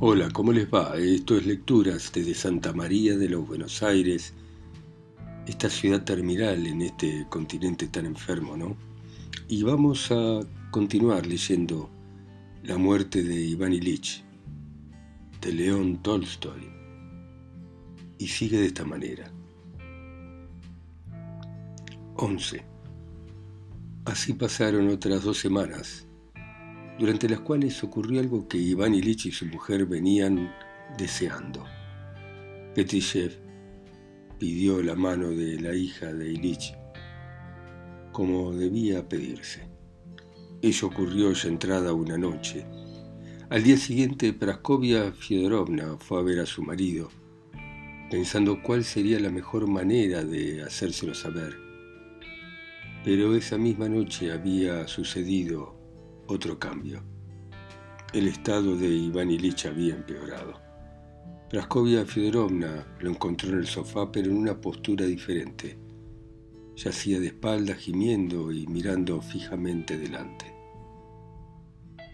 Hola, ¿cómo les va? Esto es Lecturas desde Santa María de los Buenos Aires, esta ciudad terminal en este continente tan enfermo, ¿no? Y vamos a continuar leyendo La muerte de Iván Ilich, de León Tolstoy. Y sigue de esta manera. 11. Así pasaron otras dos semanas durante las cuales ocurrió algo que Iván Ilich y su mujer venían deseando. Petrishev pidió la mano de la hija de Ilich, como debía pedirse. Ello ocurrió ya entrada una noche. Al día siguiente, Praskovia Fyodorovna fue a ver a su marido, pensando cuál sería la mejor manera de hacérselo saber. Pero esa misma noche había sucedido otro cambio. El estado de Iván Ilich había empeorado. Praskovia Fedorovna lo encontró en el sofá, pero en una postura diferente. Yacía de espaldas, gimiendo y mirando fijamente delante.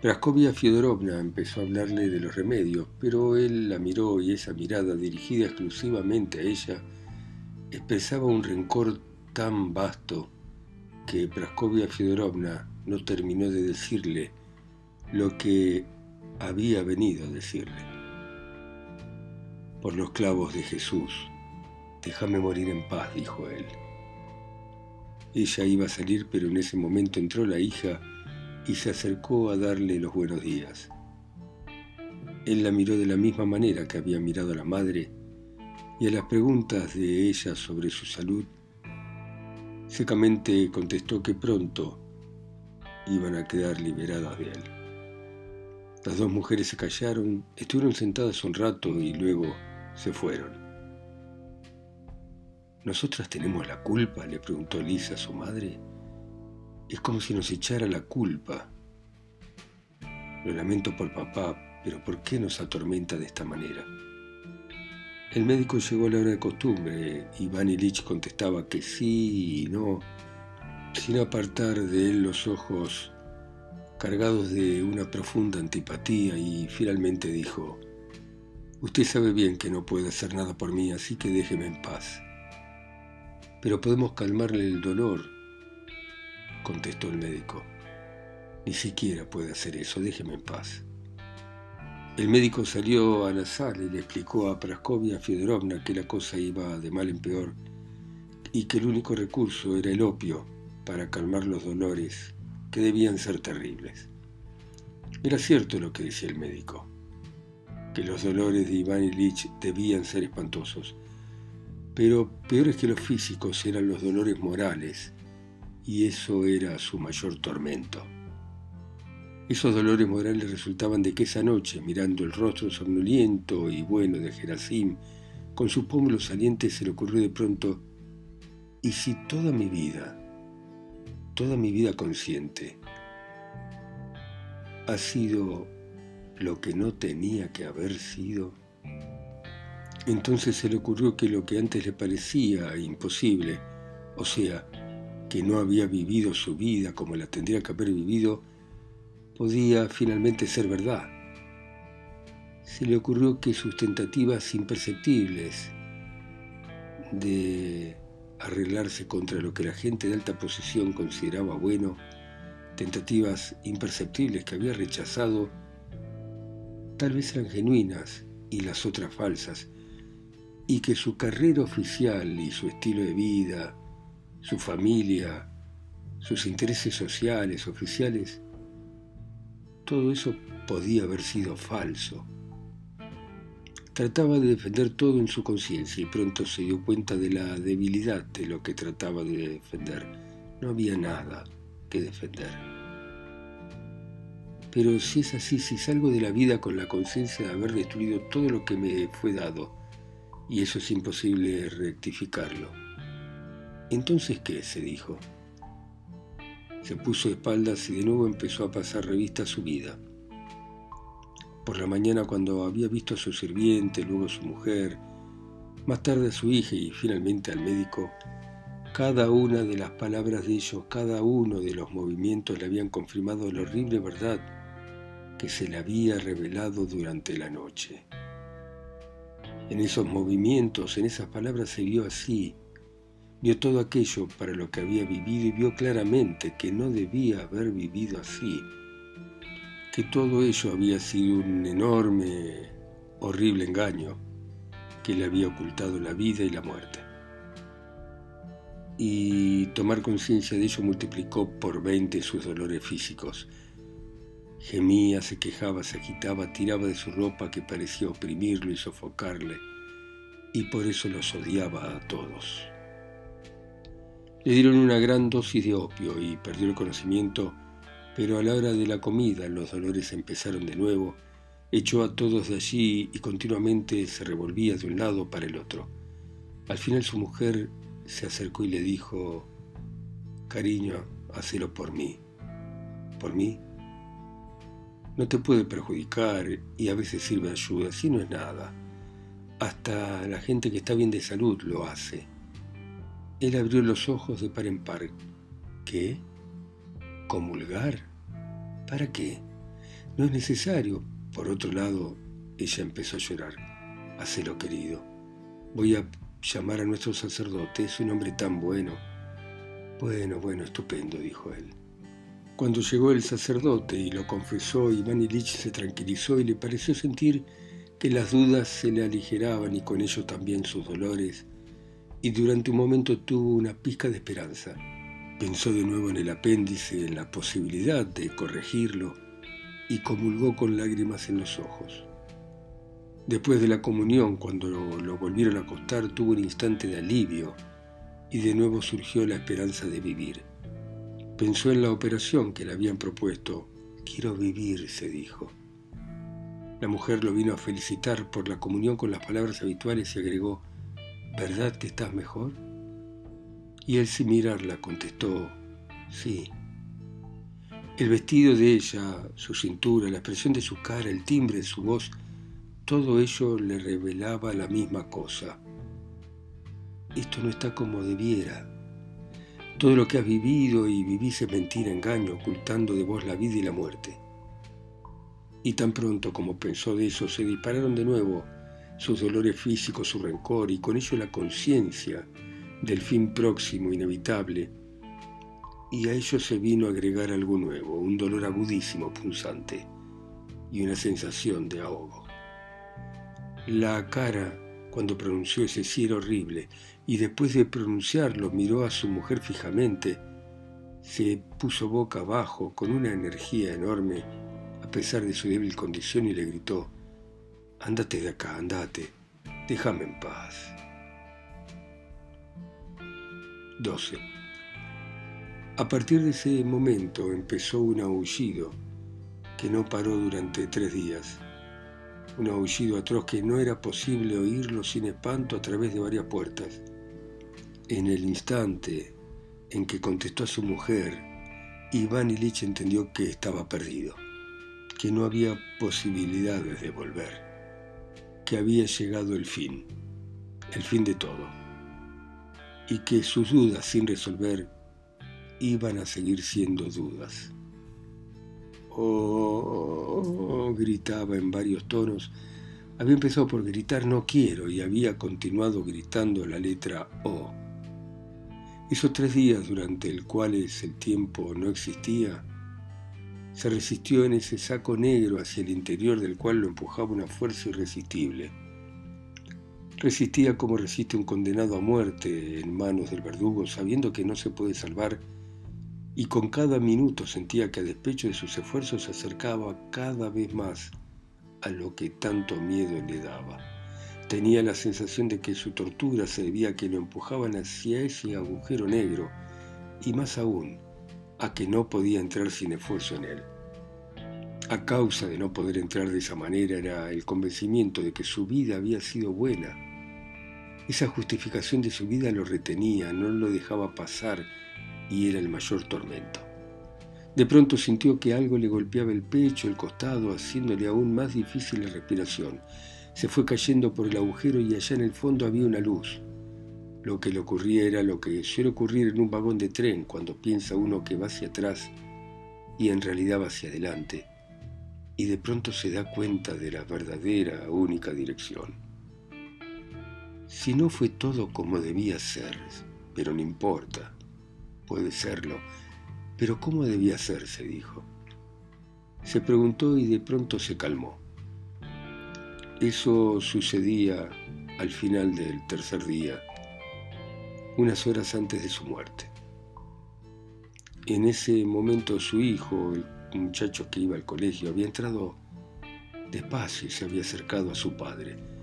Praskovia Fyodorovna empezó a hablarle de los remedios, pero él la miró y esa mirada dirigida exclusivamente a ella expresaba un rencor tan vasto que Praskovia Fyodorovna no terminó de decirle lo que había venido a decirle. Por los clavos de Jesús, déjame morir en paz, dijo él. Ella iba a salir, pero en ese momento entró la hija y se acercó a darle los buenos días. Él la miró de la misma manera que había mirado a la madre y a las preguntas de ella sobre su salud, secamente contestó que pronto iban a quedar liberadas de él. Las dos mujeres se callaron, estuvieron sentadas un rato y luego se fueron. ¿Nosotras tenemos la culpa? le preguntó Lisa a su madre. Es como si nos echara la culpa. Lo lamento por papá, pero ¿por qué nos atormenta de esta manera? El médico llegó a la hora de costumbre. Iván Ilich contestaba que sí y no sin apartar de él los ojos cargados de una profunda antipatía y finalmente dijo, Usted sabe bien que no puede hacer nada por mí, así que déjeme en paz. Pero podemos calmarle el dolor, contestó el médico. Ni siquiera puede hacer eso, déjeme en paz. El médico salió a la sala y le explicó a Praskovia Fyodorovna que la cosa iba de mal en peor y que el único recurso era el opio para calmar los dolores que debían ser terribles. Era cierto lo que decía el médico, que los dolores de Iván Ilich debían ser espantosos, pero peores que los físicos eran los dolores morales, y eso era su mayor tormento. Esos dolores morales resultaban de que esa noche, mirando el rostro somnoliento y bueno de Gerasim, con sus pómulos salientes se le ocurrió de pronto, ¿y si toda mi vida toda mi vida consciente ha sido lo que no tenía que haber sido. Entonces se le ocurrió que lo que antes le parecía imposible, o sea, que no había vivido su vida como la tendría que haber vivido, podía finalmente ser verdad. Se le ocurrió que sus tentativas imperceptibles de arreglarse contra lo que la gente de alta posición consideraba bueno, tentativas imperceptibles que había rechazado, tal vez eran genuinas y las otras falsas, y que su carrera oficial y su estilo de vida, su familia, sus intereses sociales, oficiales, todo eso podía haber sido falso Trataba de defender todo en su conciencia y pronto se dio cuenta de la debilidad de lo que trataba de defender. No había nada que defender. Pero si es así, si salgo de la vida con la conciencia de haber destruido todo lo que me fue dado, y eso es imposible rectificarlo, entonces ¿qué? se dijo. Se puso de espaldas y de nuevo empezó a pasar revista a su vida por la mañana cuando había visto a su sirviente, luego a su mujer, más tarde a su hija y finalmente al médico, cada una de las palabras de ellos, cada uno de los movimientos le habían confirmado la horrible verdad que se le había revelado durante la noche. En esos movimientos, en esas palabras se vio así, vio todo aquello para lo que había vivido y vio claramente que no debía haber vivido así, que todo ello había sido un enorme, horrible engaño que le había ocultado la vida y la muerte. Y tomar conciencia de ello multiplicó por veinte sus dolores físicos. Gemía, se quejaba, se agitaba, tiraba de su ropa que parecía oprimirlo y sofocarle, y por eso los odiaba a todos. Le dieron una gran dosis de opio y perdió el conocimiento, pero a la hora de la comida los dolores empezaron de nuevo, echó a todos de allí y continuamente se revolvía de un lado para el otro. Al final su mujer se acercó y le dijo, cariño, hacelo por mí. ¿Por mí? No te puede perjudicar y a veces sirve ayuda, si no es nada. Hasta la gente que está bien de salud lo hace. Él abrió los ojos de par en par. ¿Qué? ¿Comulgar? ¿Para qué? No es necesario. Por otro lado, ella empezó a llorar. Hacelo, querido. Voy a llamar a nuestro sacerdote. Es un hombre tan bueno. Bueno, bueno, estupendo, dijo él. Cuando llegó el sacerdote y lo confesó, Iván Ilich se tranquilizó y le pareció sentir que las dudas se le aligeraban y con ello también sus dolores y durante un momento tuvo una pizca de esperanza. Pensó de nuevo en el apéndice, en la posibilidad de corregirlo y comulgó con lágrimas en los ojos. Después de la comunión, cuando lo, volvieron a acostar, tuvo un instante de alivio y de nuevo surgió la esperanza de vivir. Pensó en la operación que le habían propuesto. Quiero vivir, se dijo. La mujer lo vino a felicitar por la comunión con las palabras habituales y agregó, ¿verdad que estás mejor? Y él sin mirarla contestó, sí. El vestido de ella, su cintura, la expresión de su cara, el timbre de su voz, todo ello le revelaba la misma cosa. Esto no está como debiera. Todo lo que has vivido y vivís es mentira, engaño, ocultando de vos la vida y la muerte. Y tan pronto como pensó de eso, se dispararon de nuevo sus dolores físicos, su rencor y con ello la conciencia del fin próximo, inevitable. Y a ello se vino a agregar algo nuevo, un dolor agudísimo, punzante y una sensación de ahogo. La cara, cuando pronunció ese sí horrible, y después de pronunciarlo miró a su mujer fijamente, se puso boca abajo con una energía enorme, a pesar de su débil condición, y le gritó, Ándate de acá, andate. Déjame en paz. 12. A partir de ese momento empezó un aullido que no paró durante tres días. Un aullido atroz que no era posible oírlo sin espanto a través de varias puertas. En el instante en que contestó a su mujer, Iván Ilich entendió que estaba perdido, que no había posibilidades de volver que había llegado el fin, el fin de todo, y que sus dudas sin resolver iban a seguir siendo dudas. Oh, gritaba en varios tonos. Había empezado por gritar no quiero y había continuado gritando la letra O. Esos tres días durante el cuales el tiempo no existía, se resistió en ese saco negro hacia el interior del cual lo empujaba una fuerza irresistible. Resistía como resiste un condenado a muerte en manos del verdugo, sabiendo que no se puede salvar, y con cada minuto sentía que a despecho de sus esfuerzos se acercaba cada vez más a lo que tanto miedo le daba. Tenía la sensación de que su tortura se debía a que lo empujaban hacia ese agujero negro, y más aún, a que no podía entrar sin esfuerzo en él. A causa de no poder entrar de esa manera era el convencimiento de que su vida había sido buena. Esa justificación de su vida lo retenía, no lo dejaba pasar y era el mayor tormento. De pronto sintió que algo le golpeaba el pecho, el costado, haciéndole aún más difícil la respiración. Se fue cayendo por el agujero y allá en el fondo había una luz. Lo que le ocurría era lo que suele ocurrir en un vagón de tren cuando piensa uno que va hacia atrás y en realidad va hacia adelante. y de pronto se da cuenta de la verdadera, única dirección. Si no fue todo como debía ser, pero no importa, puede serlo, pero ¿cómo debía ser? se dijo. Se preguntó y de pronto se calmó. Eso sucedía al final del tercer día, unas horas antes de su muerte. En ese momento su hijo, el muchacho que iba al colegio, había entrado despacio y se había acercado a su padre.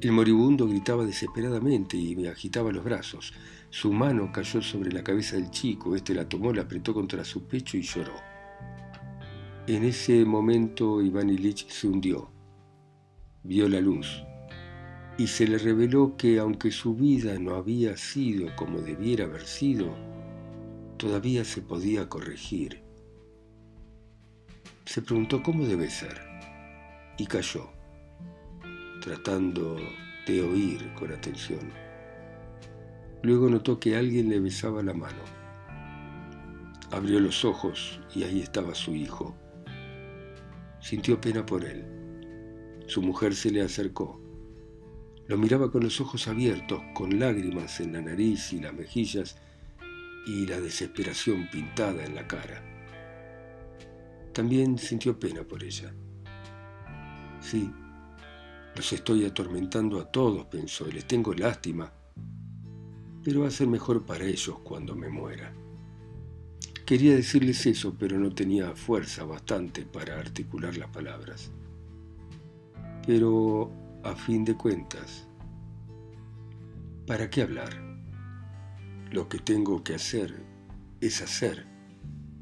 El moribundo gritaba desesperadamente y me agitaba los brazos. Su mano cayó sobre la cabeza del chico, este la tomó, la apretó contra su pecho y lloró. En ese momento Iván Ilich se hundió, vio la luz y se le reveló que aunque su vida no había sido como debiera haber sido, todavía se podía corregir. Se preguntó cómo debe ser y cayó, tratando de oír con atención. Luego notó que alguien le besaba la mano. Abrió los ojos y ahí estaba su hijo. Sintió pena por él. Su mujer se le acercó. Lo miraba con los ojos abiertos, con lágrimas en la nariz y las mejillas y la desesperación pintada en la cara. También sintió pena por ella. Sí, los estoy atormentando a todos, pensó, les tengo lástima, pero va a ser mejor para ellos cuando me muera. Quería decirles eso, pero no tenía fuerza bastante para articular las palabras. Pero, a fin de cuentas, ¿para qué hablar? Lo que tengo que hacer es hacer,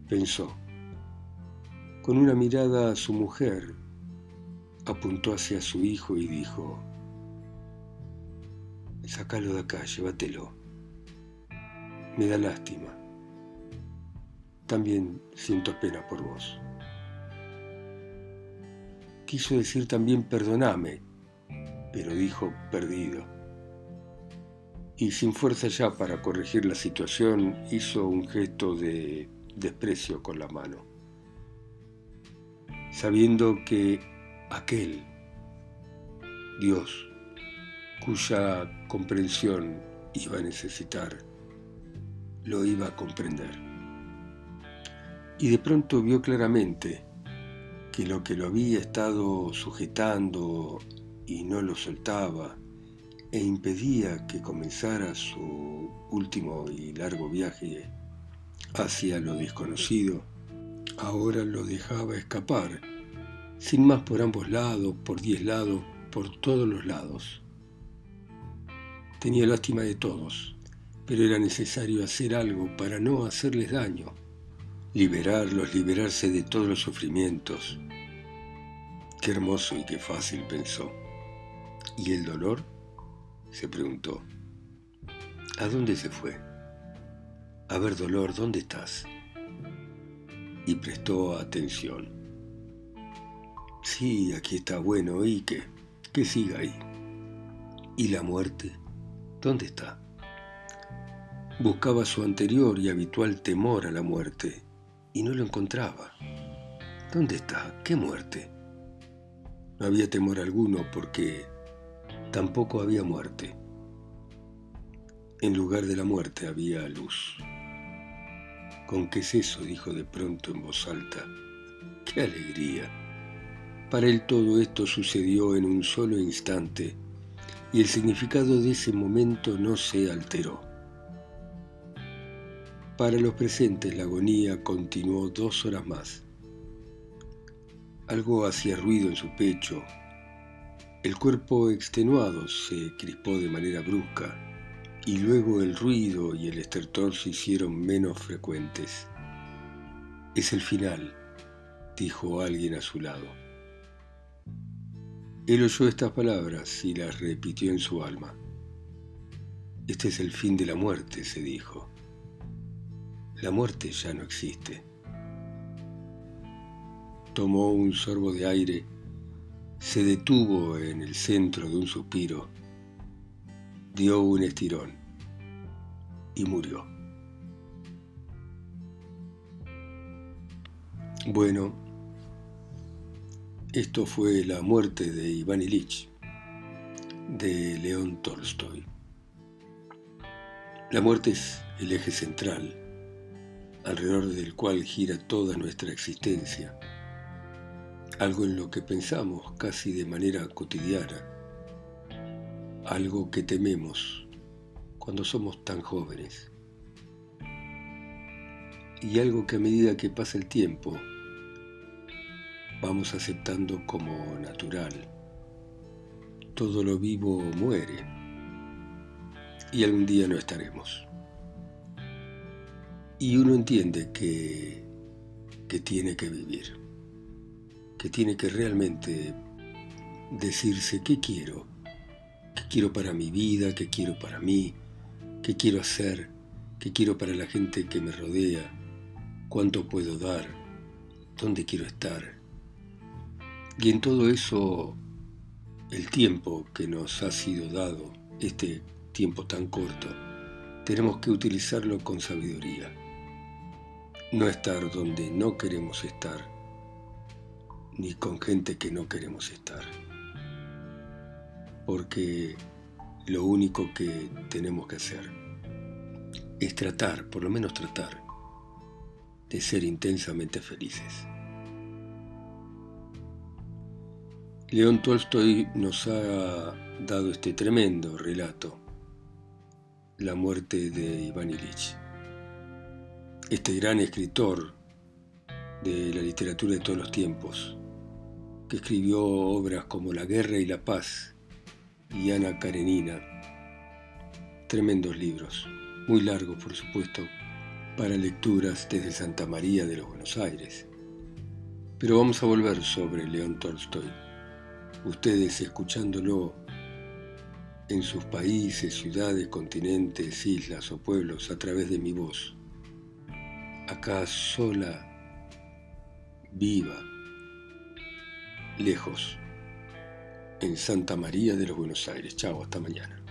pensó. Con una mirada a su mujer, apuntó hacia su hijo y dijo, Sácalo de acá, llévatelo. Me da lástima. También siento pena por vos. Quiso decir también perdoname, pero dijo perdido y sin fuerza ya para corregir la situación hizo un gesto de desprecio con la mano, sabiendo que aquel Dios cuya comprensión iba a necesitar, lo iba a comprender. Y de pronto vio claramente que lo que lo había estado sujetando y no lo soltaba, e impedía que comenzara su último y largo viaje hacia lo desconocido, ahora lo dejaba escapar, sin más por ambos lados, por diez lados, por todos los lados. Tenía lástima de todos, pero era necesario hacer algo para no hacerles daño, liberarlos, liberarse de todos los sufrimientos. Qué hermoso y qué fácil pensó. ¿Y el dolor? se preguntó. ¿A dónde se fue? A ver, dolor, ¿dónde estás? Y prestó atención. Sí, aquí está bueno, ¿y qué? Que siga ahí. ¿Y la muerte? ¿Dónde está? Buscaba su anterior y habitual temor a la muerte y no lo encontraba. ¿Dónde está? ¿Qué muerte? No había temor alguno porque Tampoco había muerte. En lugar de la muerte había luz. ¿Con qué es eso? dijo de pronto en voz alta. ¡Qué alegría! Para él todo esto sucedió en un solo instante y el significado de ese momento no se alteró. Para los presentes la agonía continuó dos horas más. Algo hacía ruido en su pecho el cuerpo extenuado se crispó de manera brusca y luego el ruido y el estertor se hicieron menos frecuentes. Es el final, dijo alguien a su lado. Él oyó estas palabras y las repitió en su alma. Este es el fin de la muerte, se dijo. La muerte ya no existe. Tomó un sorbo de aire se detuvo en el centro de un suspiro, dio un estirón y murió. Bueno, Esto fue La muerte de Iván Ilich, de León Tolstoy. La muerte es el eje central, alrededor del cual gira toda nuestra existencia, algo en lo que pensamos casi de manera cotidiana, algo que tememos cuando somos tan jóvenes, y algo que a medida que pasa el tiempo, vamos aceptando como natural. Todo lo vivo muere y algún día no estaremos. Y uno entiende que, que tiene que vivir, que tiene que realmente decirse qué quiero, qué quiero para mi vida, qué quiero para mí, qué quiero hacer, qué quiero para la gente que me rodea, cuánto puedo dar, dónde quiero estar y en todo eso, el tiempo que nos ha sido dado, este tiempo tan corto, tenemos que utilizarlo con sabiduría. No estar donde no queremos estar, ni con gente que no queremos estar. Porque lo único que tenemos que hacer es tratar, por lo menos tratar, de ser intensamente felices. León Tolstoy nos ha dado este tremendo relato, la muerte de Iván Ilich. Este gran escritor de la literatura de todos los tiempos, que escribió obras como La guerra y la paz y Ana Karenina, tremendos libros, muy largos por supuesto, para lecturas desde Santa María de los Buenos Aires. Pero vamos a volver sobre León Tolstoy ustedes escuchándolo en sus países, ciudades, continentes, islas o pueblos a través de mi voz, acá sola, viva, lejos, en Santa María de los Buenos Aires. Chao, hasta mañana.